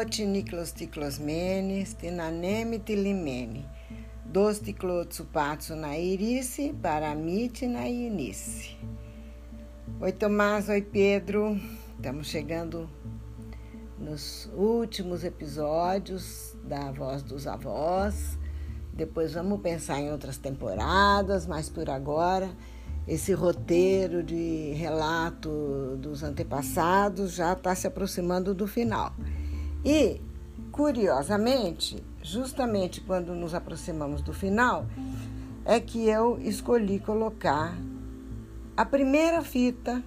Ticlote, Niklos Ticlosmene, Stinaneme Tilimene, Dos Ticlotsupatsu na Irice, Paramite na Inice. Oi Tomás, oi Pedro, estamos chegando nos últimos episódios da Voz dos Avós. Depois vamos pensar em outras temporadas, mas por agora esse roteiro de relato dos antepassados já está se aproximando do final. E, curiosamente, justamente quando nos aproximamos do final, é que eu escolhi colocar a primeira fita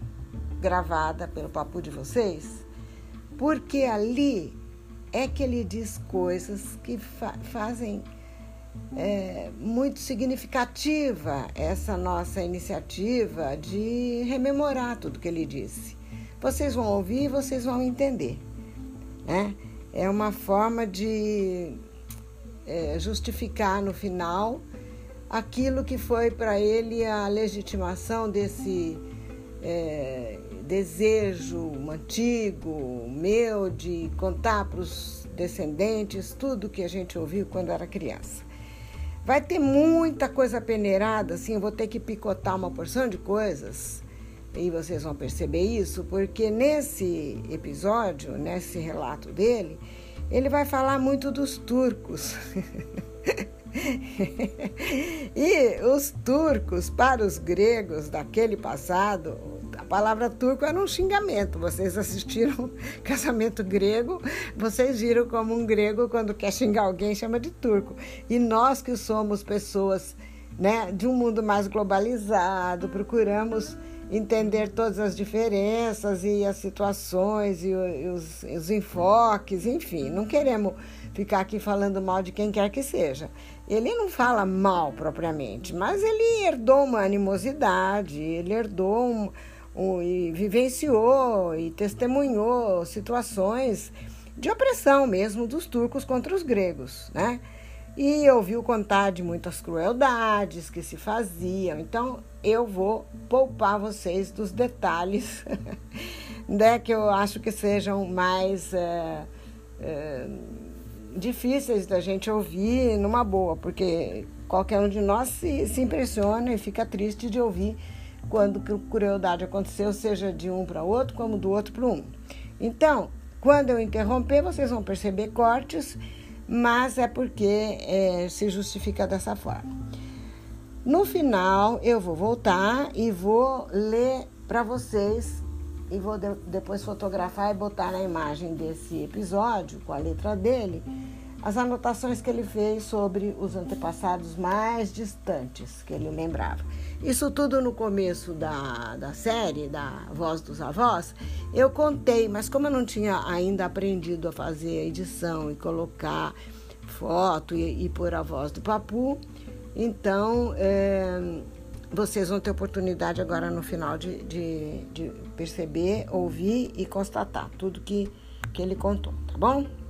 gravada pelo papo de vocês, porque ali é que ele diz coisas que fa fazem é muito significativa essa nossa iniciativa de rememorar tudo que ele disse. Vocês vão ouvir e vocês vão entender. Né? É uma forma de é, justificar no final aquilo que foi para ele a legitimação desse é, desejo antigo meu de contar para os descendentes tudo que a gente ouviu quando era criança. Vai ter muita coisa peneirada, assim, eu vou ter que picotar uma porção de coisas e vocês vão perceber isso, porque nesse episódio, nesse relato dele, ele vai falar muito dos turcos. e os turcos, para os gregos daquele passado, a palavra turco era um xingamento. Vocês assistiram Casamento Grego, vocês viram como um grego, quando quer xingar alguém, chama de turco. E nós que somos pessoas né, de um mundo mais globalizado, procuramos entender todas as diferenças e as situações e, os, os enfoques, enfim, não queremos ficar aqui falando mal de quem quer que seja. Ele não fala mal propriamente, mas ele herdou uma animosidade, ele herdou um, um, e vivenciou e testemunhou situações de opressão mesmo dos turcos contra os gregos, né? E ouviu contar de muitas crueldades que se faziam. Então, eu vou poupar vocês dos detalhes, né, que eu acho que sejam mais é, é, difíceis da gente ouvir numa boa, porque qualquer um de nós se, se impressiona e fica triste de ouvir quando crueldade aconteceu, seja de um para outro, como do outro para um. Então, quando eu interromper, vocês vão perceber cortes mas é porque é, se justifica dessa forma. No final, eu vou voltar e vou ler para vocês e vou de, depois fotografar e botar na imagem desse episódio, com a letra dele, as anotações que ele fez sobre os antepassados mais distantes que ele lembrava. Isso tudo no começo da, da série, da Voz dos Avós, eu contei, mas como eu não tinha ainda aprendido a fazer a edição e colocar foto e, e pôr a voz do papu, então é, vocês vão ter oportunidade agora no final de, de, de perceber, ouvir e constatar tudo que, que ele contou, tá bom?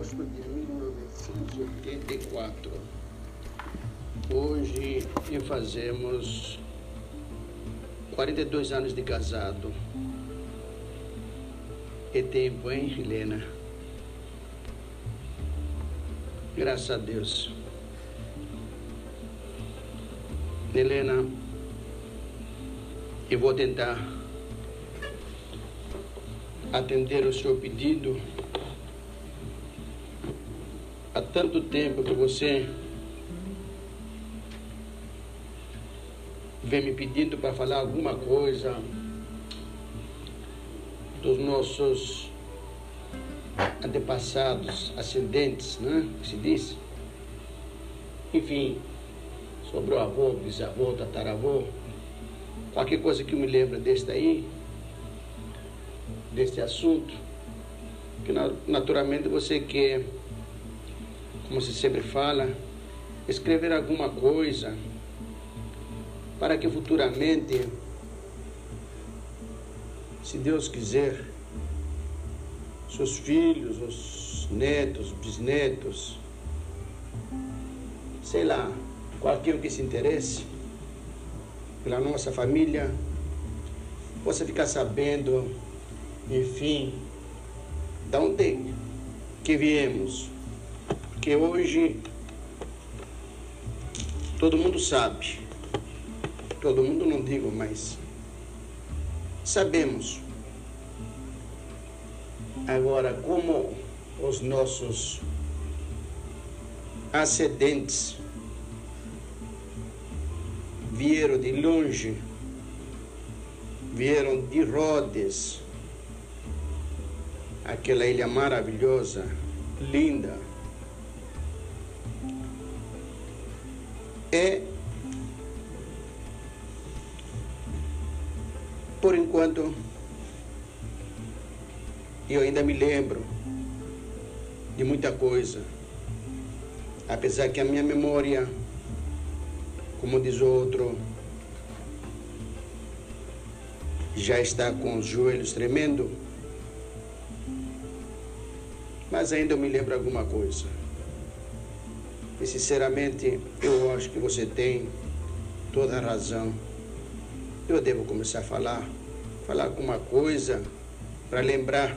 Agosto de 1984. Hoje fazemos 42 anos de casado. É tempo, hein, Helena? Graças a Deus. Helena, eu vou tentar atender o seu pedido há tanto tempo que você vem me pedindo para falar alguma coisa dos nossos antepassados, ascendentes, né? Que se diz. Enfim, sobre o avô, bisavô, tataravô, qualquer coisa que me lembra deste aí, deste assunto, que naturalmente você quer como se sempre fala, escrever alguma coisa para que futuramente, se Deus quiser, seus filhos, os netos, bisnetos, sei lá, qualquer que se interesse pela nossa família, você ficar sabendo, enfim, de onde que viemos. Que hoje todo mundo sabe. Todo mundo não digo, mas sabemos. Agora, como os nossos ascendentes vieram de longe, vieram de Rhodes, aquela ilha maravilhosa, linda. É, por enquanto, eu ainda me lembro de muita coisa, apesar que a minha memória, como diz outro, já está com os joelhos tremendo mas ainda eu me lembro alguma coisa. E sinceramente, eu acho que você tem toda a razão. Eu devo começar a falar, falar alguma coisa para lembrar.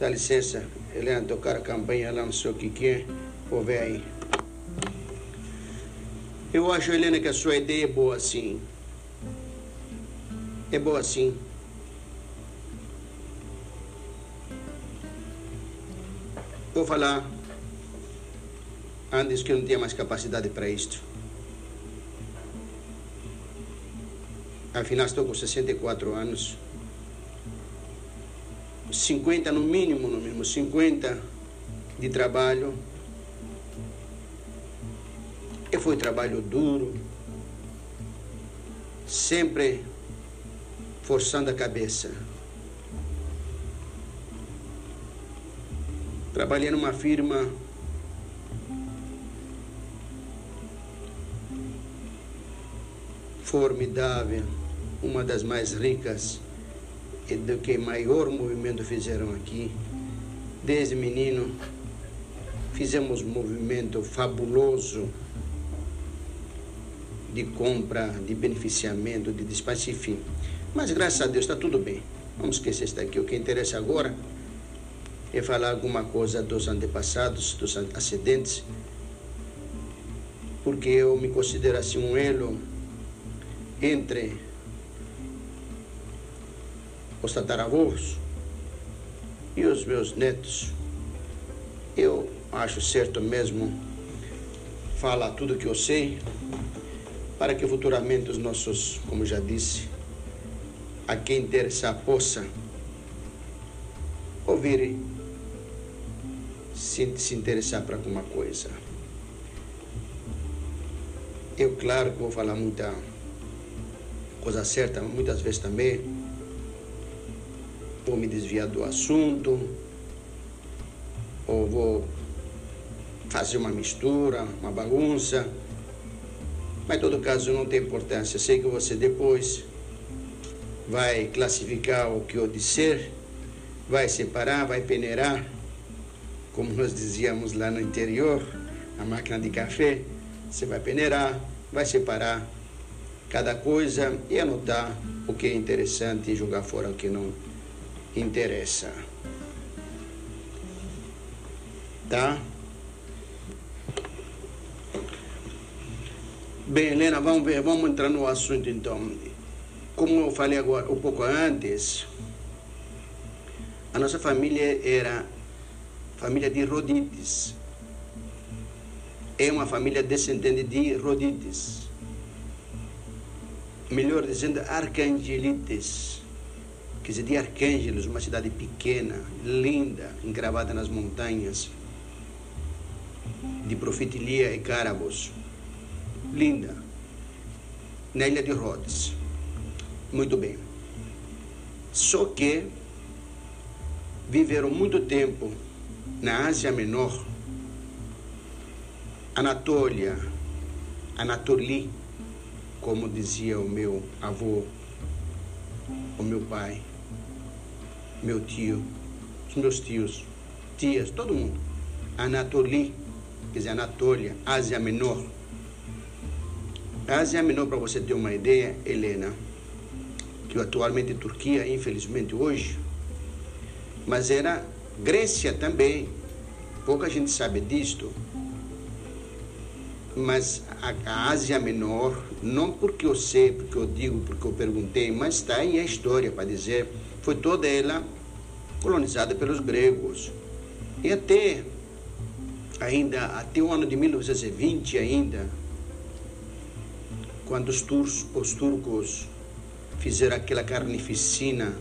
Dá licença, Helena, tocar a campanha lá no seu Kiki, vou ver aí. Eu acho, Helena, que a sua ideia é boa assim. É boa assim. Vou falar antes que eu não tinha mais capacidade para isto. Afinal, estou com 64 anos. 50 no mínimo, no mínimo, 50 de trabalho. E foi trabalho duro, sempre forçando a cabeça. Trabalhei numa firma formidável, uma das mais ricas e do que maior movimento fizeram aqui. Desde menino fizemos um movimento fabuloso de compra, de beneficiamento, de despacho, enfim. Mas graças a Deus está tudo bem. Vamos esquecer isso daqui. O que interessa agora e falar alguma coisa dos antepassados, dos acidentes, porque eu me considero assim um elo entre os tataravós e os meus netos. Eu acho certo mesmo falar tudo que eu sei, para que futuramente os nossos, como já disse, a quem interessar possa ouvir se, se interessar para alguma coisa. Eu, claro, vou falar muita coisa certa, muitas vezes também vou me desviar do assunto, ou vou fazer uma mistura, uma bagunça. Mas em todo caso não tem importância. Sei que você depois vai classificar o que eu disser, vai separar, vai peneirar como nós dizíamos lá no interior, a máquina de café, você vai peneirar, vai separar cada coisa e anotar o que é interessante e jogar fora o que não interessa. Tá? Bem, Helena, vamos ver, vamos entrar no assunto então. Como eu falei agora um pouco antes, a nossa família era família de Rodites. É uma família descendente de Rodites. Melhor dizendo, Arcangelites. Quer dizer, de Arcângelos, uma cidade pequena, linda, encravada nas montanhas, de Profetilia e Carabos. Linda. Na ilha de Rhodes. Muito bem. Só que viveram muito tempo na Ásia Menor, Anatólia, Anatoli, como dizia o meu avô, o meu pai, meu tio, os meus tios, tias, todo mundo. Anatoli, quer dizer, Anatólia, Ásia Menor. Ásia Menor, para você ter uma ideia, Helena, que atualmente é Turquia, infelizmente hoje, mas era Grécia também. Pouca gente sabe disto. Mas a, Ásia Menor, não porque eu sei, porque eu digo, porque eu perguntei, mas está aí a história para dizer, foi toda ela colonizada pelos gregos. E até ainda até o ano de 1920 ainda, quando os, turcos, os turcos fizeram aquela carnificina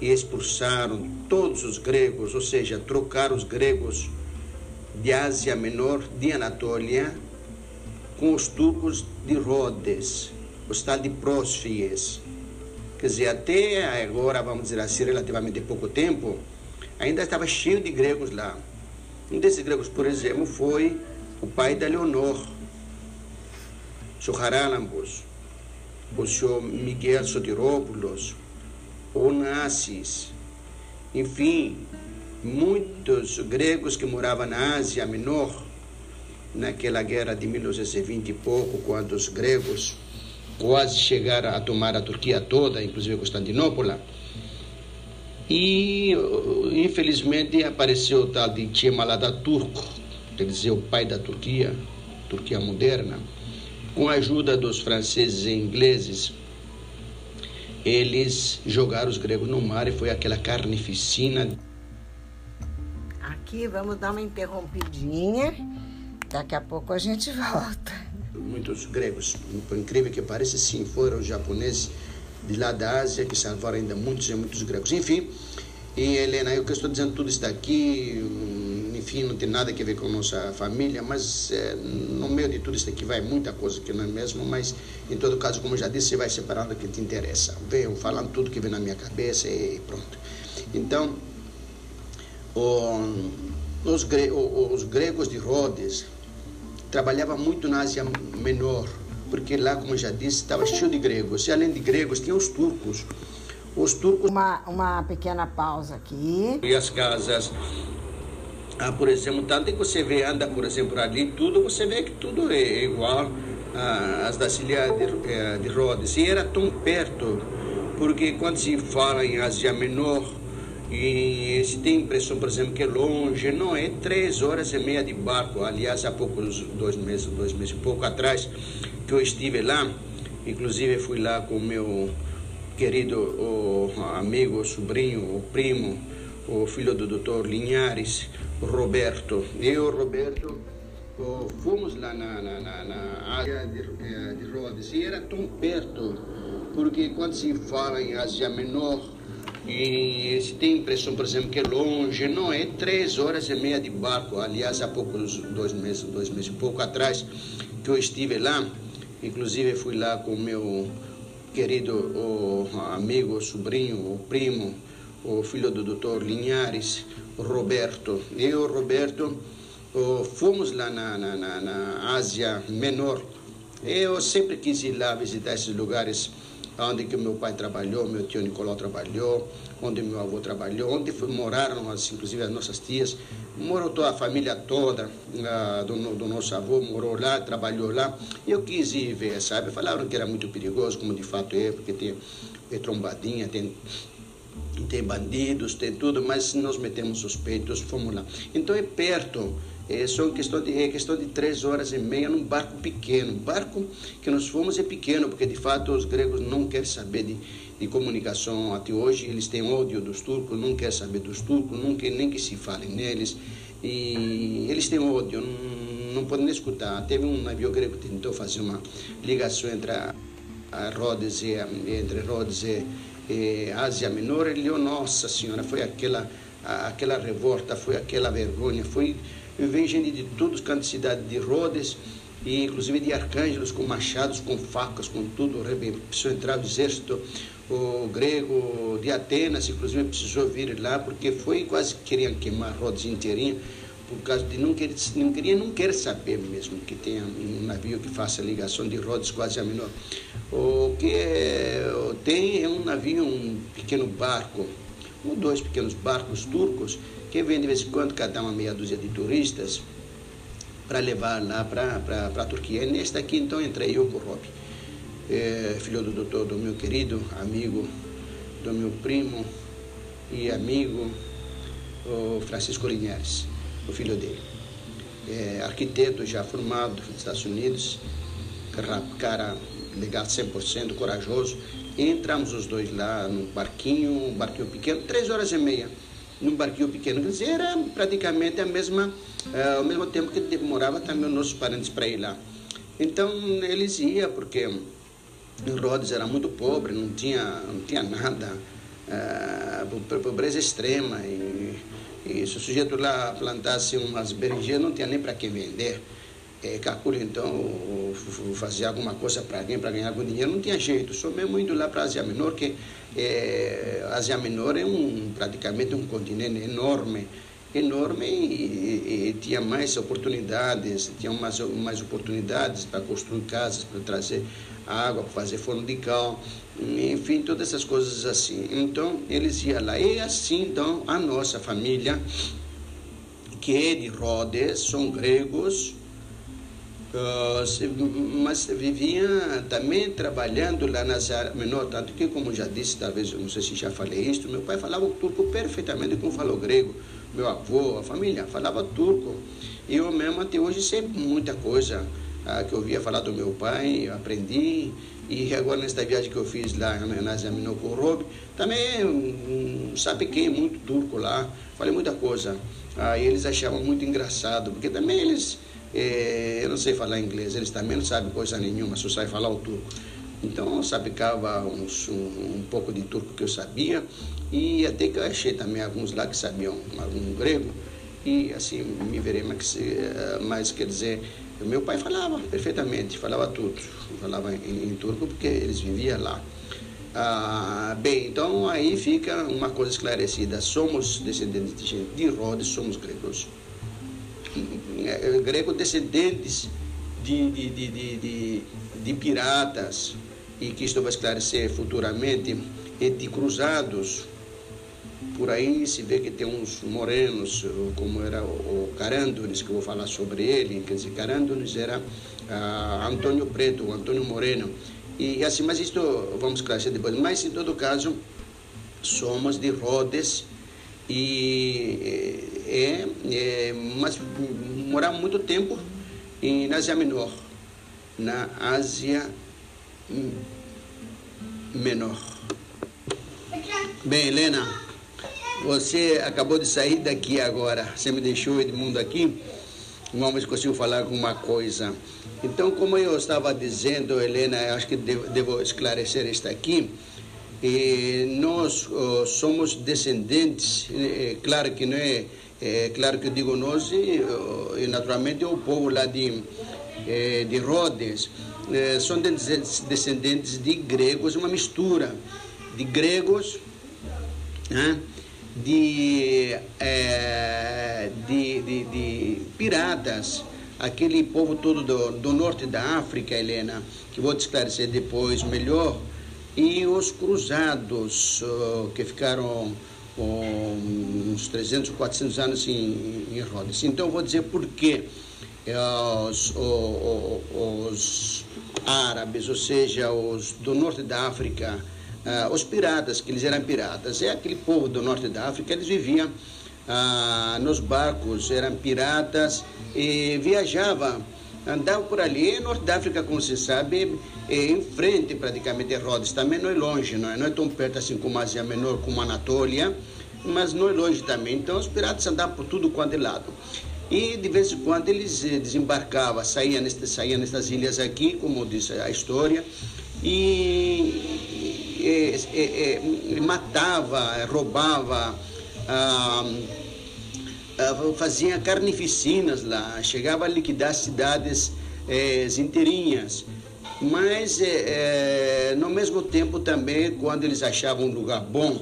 e expulsaram todos os gregos, ou seja, trocaram os gregos de Ásia Menor, de Anatólia, com os turcos de Rhodes, o estado de Prósfies. Quer dizer, até agora, vamos dizer assim, relativamente pouco tempo, ainda estava cheio de gregos lá. Um desses gregos, por exemplo, foi o pai da Leonor, o senhor Haralambos, o senhor Miguel Sotirópolis, Onassis, enfim, muitos gregos que moravam na Ásia Menor, naquela guerra de 1920 e pouco, quando os gregos quase chegaram a tomar a Turquia toda, inclusive Constantinopla. E, infelizmente, apareceu o tal de Kemal Turco, quer dizer, o pai da Turquia, Turquia moderna, com a ajuda dos franceses e ingleses, eles jogaram os gregos no mar e foi aquela carnificina. Aqui vamos dar uma interrompidinha, daqui a pouco a gente volta muitos gregos, por incrível que pareça, sim, foram japoneses de lá da Ásia que salvaram ainda muitos e muitos gregos. Enfim, e Helena, eu que estou dizendo tudo isso daqui, enfim, não tem nada a ver com nossa família, mas é, no meio de tudo isso daqui vai muita coisa que não é mesmo, mas em todo caso, como eu já disse, você vai separando o que te interessa. Venho falando tudo que vem na minha cabeça e pronto. Então, o, os, gre, os gregos de Rhodes, trabalhava muito na Ásia Menor, porque lá, como eu já disse, estava cheio de gregos. E além de gregos, tinha os turcos. Os turcos. Uma, uma pequena pausa aqui. E as casas. Ah, por exemplo, tanto que você vê, anda, por exemplo, ali, tudo, você vê que tudo é igual às da Ilha de, eh, de Rhodes. E era tão perto, porque quando se fala em Ásia Menor, e se tem impressão, por exemplo, que é longe, não é três horas e meia de barco. Aliás, há poucos dois meses, dois meses e pouco atrás, que eu estive lá, inclusive fui lá com o meu querido o amigo, o sobrinho, o primo, o filho do doutor Linhares, Roberto. Eu, Roberto, fomos lá na, na, na, na área de, eh, de Rhodes e era tão perto, porque quando se fala em Ásia Menor, e se tem impressão, por exemplo, que é longe, não é três horas e meia de barco. Aliás, há poucos dois meses, dois meses e pouco atrás, que eu estive lá, inclusive fui lá com o meu querido amigo, sobrinho, o primo, o filho do doutor Linhares, Roberto. Eu, Roberto, fomos lá na, na, na, na Ásia Menor. Eu sempre quis ir lá visitar esses lugares onde que meu pai trabalhou, meu tio Nicolau trabalhou, onde meu avô trabalhou, onde foi, moraram, as, inclusive as nossas tias, morou toda a família toda uh, do, do, nosso avô, morou lá, trabalhou lá. Eu quis ir ver, sabe? Falaram que era muito perigoso, como de fato é, porque tem, tem trombadinha, tem tem bandidos, tem tudo, mas nós metemos suspeitos, fomos lá. Então é perto, é só questão de, é questão de três horas e meia num barco pequeno. Barco que nós fomos é pequeno, porque de fato os gregos não querem saber de, de comunicação até hoje, eles têm ódio dos turcos, não querem saber dos turcos, não querem nem que se falem neles, e eles têm ódio, não, não podem escutar. Teve um navio grego que tentou fazer uma ligação entre a, a Rhodes e a, entre Rhodes e eh, Ásia Menor, ele deu, nossa senhora, foi aquela, aquela revolta, foi aquela vergonha, foi, vem gente de todos os cantos de cidade de Rhodes, e inclusive de arcângelos com machados, com facas, com tudo, precisou entrar o exército o grego de Atenas, inclusive precisou vir lá, porque foi quase que queriam queimar Rhodes inteirinha, por causa de não querer, não queria, não quer saber mesmo que tenha um navio que faça ligação de Rhodes quase a menor. O que é, tem é um navio, um pequeno barco, ou dois pequenos barcos turcos, que vem de vez em quando cada uma meia dúzia de turistas para levar lá para a Turquia. E neste aqui, então, entrei eu com o Rob. é, filho do doutor, do meu querido amigo, do meu primo e amigo, o Francisco Linhares, o filho dele. É, arquiteto já formado nos Estados Unidos, cara legal 100%, corajoso. Entramos os dois lá no barquinho, um barquinho pequeno, três horas e meia num barquinho pequeno. Quer dizer, era praticamente a mesma, uh, ao mesmo tempo que demorava também os nossos parentes para ir lá. Então eles iam, porque Rhodes era muito pobre, não tinha, não tinha nada, uh, pobreza extrema. E, e se o sujeito lá plantasse umas berinjenas, não tinha nem para que vender. É, calcula então fazer alguma coisa para alguém, para ganhar algum dinheiro, não tinha jeito, só mesmo indo lá para a Ásia Menor, que é, a Ásia Menor é um, praticamente um continente enorme, enorme e, e, e, tinha mais oportunidades, tinha mais, mais oportunidades para construir casas, para trazer água, para fazer forno de cal, enfim, todas essas coisas assim. Então, eles iam lá. E assim, então, a nossa família, que é de Rhodes, são gregos, mas viviam também trabalhando lá na Ásia Menor, tanto que, como já disse, talvez, não sei se já falei isso, meu pai falava turco perfeitamente como falou grego, meu avô, a família falava turco. E eu mesmo até hoje sei muita coisa uh, que eu ouvia falar do meu pai, aprendi, e agora nesta viagem que eu fiz lá na Menor com o Rob, também um, sabe quem, muito turco lá, falei muita coisa. Aí uh, eles achavam muito engraçado, porque também eles é, eu não sei falar inglês, eles também não sabem coisa nenhuma, só sabem falar o turco. Então eu sabicava uns, um, um, pouco de turco que eu sabia e até que eu achei também alguns lá que sabiam algum grego e assim me verei, mas, eh, mas quer dizer, meu pai falava perfeitamente, falava tudo, falava em, em turco porque eles viviam lá. Ah, bem, então aí fica uma coisa esclarecida, somos descendentes de Rhodes, somos gregos. É, grego descendentes de, de, de, de, de piratas, e que isto vai esclarecer futuramente, e de cruzados. Por aí se vê que tem uns morenos, como era o Carândones, que eu vou falar sobre ele. Quer dizer, Carândones era ah, Antônio Preto, Antônio Moreno. E assim, mas isto vamos esclarecer depois. Mas em todo caso, somos de Rhodes e é, é mas moramos muito tempo em, na Ásia Menor, na Ásia Menor. Bem, Helena, você acabou de sair daqui agora, você me deixou Edmundo aqui, vamos consigo falar alguma coisa. Então, como eu estava dizendo, Helena, acho que devo, devo esclarecer isso aqui. E nós oh, somos descendentes, é, claro que não é é claro que eu digo nós e, e naturalmente o povo lá de, é, de Rhodes. É, são descendentes de gregos, uma mistura de gregos, né, de, é, de, de, de, piratas, aquele povo todo do, do norte da África, Helena, que vou te esclarecer depois melhor, e os cruzados que ficaram uns 300, 400 anos em, em Rhodes. Então, vou dizer por que eh, os, os, os, árabes, ou seja, os do norte da África, uh, os piratas, que eles eram piratas, é aquele povo do norte da África, eles viviam uh, nos barcos, eram piratas e viajavam andavam por ali. Norte da África, como se sabe, é em frente praticamente a Rhodes. Também não é longe, não é, não é tão perto assim como a Ásia Menor, como a Anatólia, mas não é longe também. Então os piratas andavam por tudo quanto é lado. E de vez em quando eles eh, desembarcavam, saíam, neste, saíam nestas ilhas aqui, como diz a história, e, e, e, e matava, roubava. Ah, fazia carnificinas lá, chegava a liquidar cidades eh, inteirinhas. Mas, eh, no mesmo tempo, também, quando eles achavam um lugar bom,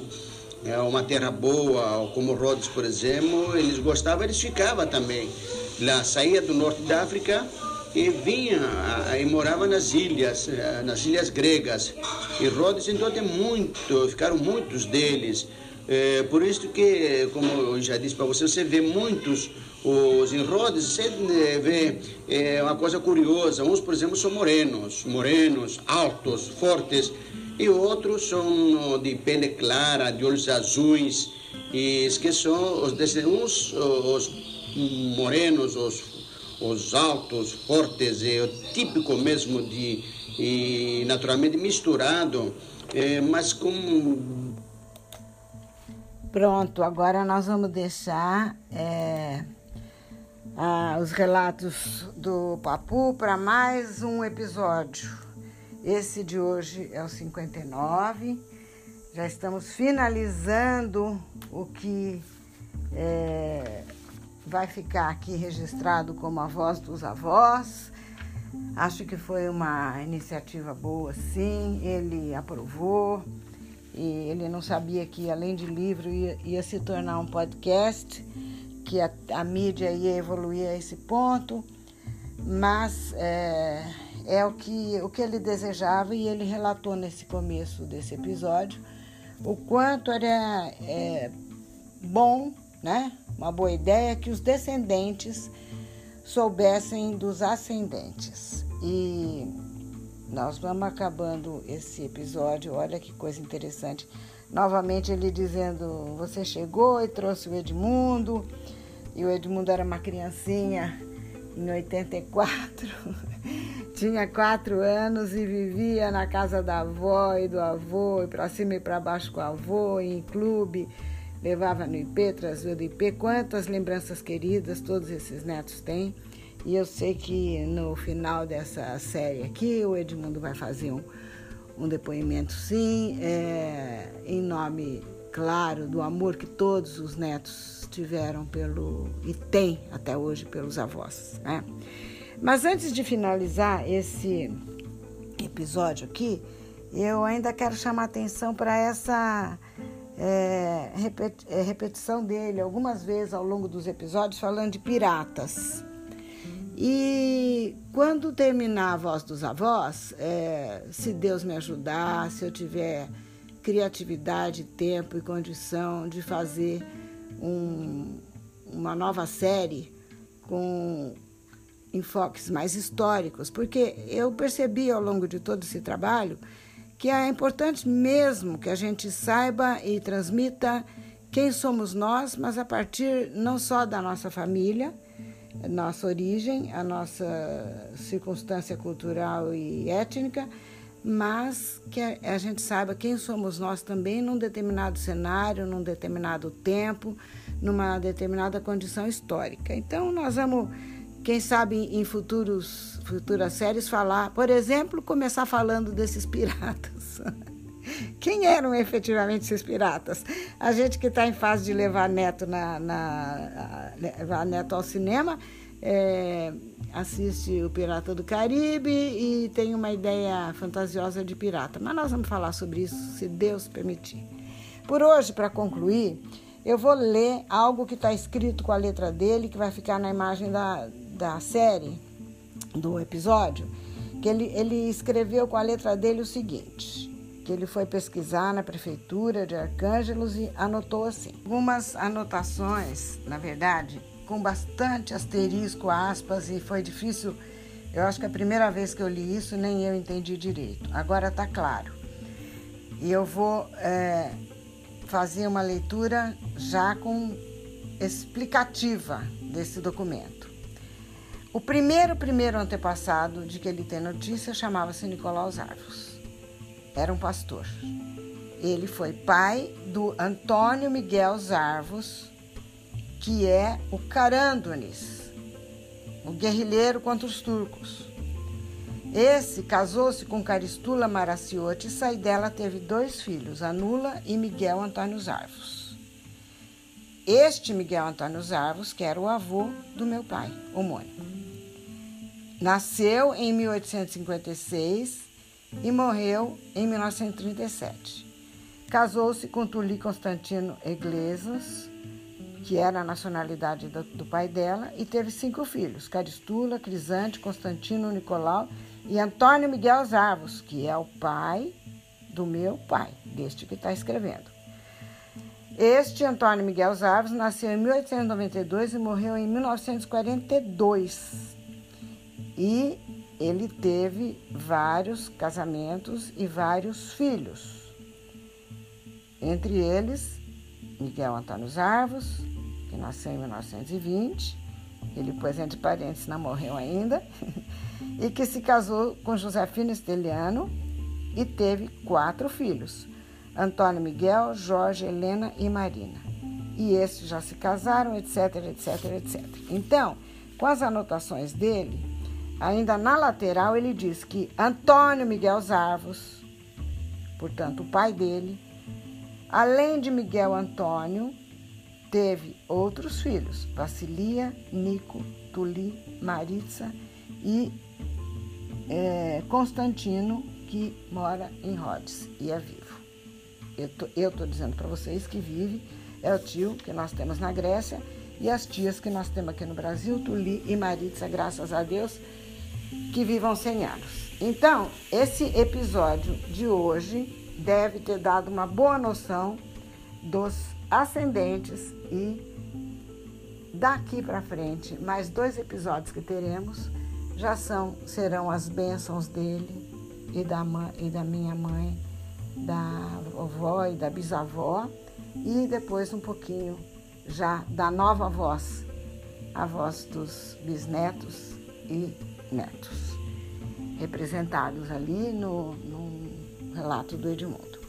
eh, uma terra boa, como Rhodes, por exemplo, eles gostavam, eles ficavam também. Lá saía do norte da África e vinha e morava nas ilhas, nas ilhas gregas. E Rhodes, então, tem muito, ficaram muitos deles É, por isso que, como eu já disse para você, você vê muitos os enrodes, você vê é, uma coisa curiosa. Uns, por exemplo, são morenos, morenos, altos, fortes, e outros são de pele clara, de olhos azuis, e que são os uns os morenos, os, os altos, fortes, é o típico mesmo de, e naturalmente misturado, é, mas com Pronto, agora nós vamos deixar é, os relatos do Papu para mais um episódio. Esse de hoje é o 59. Já estamos finalizando o que é, vai ficar aqui registrado como a voz dos avós. Acho que foi uma iniciativa boa, sim. Ele aprovou. E ele não sabia que, além de livro, ia, ia se tornar um podcast, que a, a, mídia ia evoluir a esse ponto, mas é, é o, que, o que ele desejava e ele relatou nesse começo desse episódio o quanto era é, bom, né? uma boa ideia que os descendentes soubessem dos ascendentes. E nós vamos acabando esse episódio. Olha que coisa interessante. Novamente ele dizendo: Você chegou e trouxe o Edmundo. E o Edmundo era uma criancinha em 84. Tinha quatro anos e vivia na casa da avó e do avô, e para cima e para baixo com o avô, em clube. Levava no IP, trazia do IP. Quantas lembranças queridas todos esses netos têm. E eu sei que no final dessa série aqui o Edmundo vai fazer um, um depoimento, sim, é, em nome, claro, do amor que todos os netos tiveram pelo e têm até hoje pelos avós. Né? Mas antes de finalizar esse episódio aqui, eu ainda quero chamar atenção para essa é, é, repetição dele algumas vezes ao longo dos episódios falando de piratas. E quando terminar a voz dos avós, é, se Deus me ajudar, se eu tiver criatividade, tempo e condição de fazer um, uma nova série com enfoques mais históricos, porque eu percebi ao longo de todo esse trabalho que é importante mesmo que a gente saiba e transmita quem somos nós, mas a partir não só da nossa família, nossa origem, a nossa circunstância cultural e étnica, mas que a gente saiba quem somos nós também num determinado cenário, num determinado tempo, numa determinada condição histórica. Então, nós vamos, quem sabe, em futuros, futuras séries, falar, por exemplo, começar falando desses piratas. Quem eram efetivamente esses piratas? A gente que está em fase de levar neto, na, na levar neto ao cinema é, assiste o Pirata do Caribe e tem uma ideia fantasiosa de pirata. Mas nós vamos falar sobre isso, se Deus permitir. Por hoje, para concluir, eu vou ler algo que está escrito com a letra dele, que vai ficar na imagem da, da série, do episódio, que ele, ele escreveu com a letra dele o seguinte que ele foi pesquisar na prefeitura de Arcângelos e anotou assim. Algumas anotações, na verdade, com bastante asterisco, aspas, e foi difícil. Eu acho que a primeira vez que eu li isso nem eu entendi direito. Agora está claro. E eu vou é, fazer uma leitura já com explicativa desse documento. O primeiro primeiro antepassado de que ele tem notícia chamava-se Nicolau Arvos era um pastor. Ele foi pai do Antônio Miguel Zarvos, que é o Carandunis, o guerrilheiro contra os turcos. Esse casou-se com Caristula Maraciote e sai dela teve dois filhos, Anula e Miguel Antônio Zarvos. Este Miguel Antônio Zarvos, que era o avô do meu pai, homônimo. Nasceu em 1856 e morreu em 1937. Casou-se com Tuli Constantino Iglesias, que era a nacionalidade do, do, pai dela, e teve cinco filhos: Caristula, Crisante, Constantino, Nicolau e Antônio Miguel Zarvos, que é o pai do meu pai, deste que está escrevendo. Este Antônio Miguel Zarves nasceu em 1892 e morreu em 1942. E ele teve vários casamentos e vários filhos. Entre eles, Miguel Antônio Zarvos, que nasceu em 1920, ele pôs entre parênteses, não morreu ainda, e que se casou com Josefina Esteliano e teve quatro filhos: Antônio Miguel, Jorge, Helena e Marina. E esses já se casaram, etc, etc, etc. Então, com as anotações dele, ainda na lateral ele diz que Antônio Miguel Zarvos, portanto o pai dele, além de Miguel Antônio, teve outros filhos: Vasilia, Nico, Tuli, Maritza e é, Constantino, que mora em Rhodes e é vivo. Eu estou dizendo para vocês que vive, é o tio que nós temos na Grécia e as tias que nós temos aqui no Brasil, Tuli e Maritza, graças a Deus, que vivam 100 anos. Então, esse episódio de hoje deve ter dado uma boa noção dos ascendentes e daqui para frente, mais dois episódios que teremos já são serão as bênçãos dele e da mãe e da minha mãe, da vovó e da bisavó e depois um pouquinho já da nova voz, a voz dos bisnetos e netos, representados ali no, no relato do Edmundo.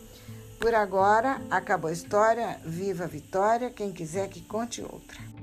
Por agora, acabou a história. Viva a vitória! Quem quiser que conte outra.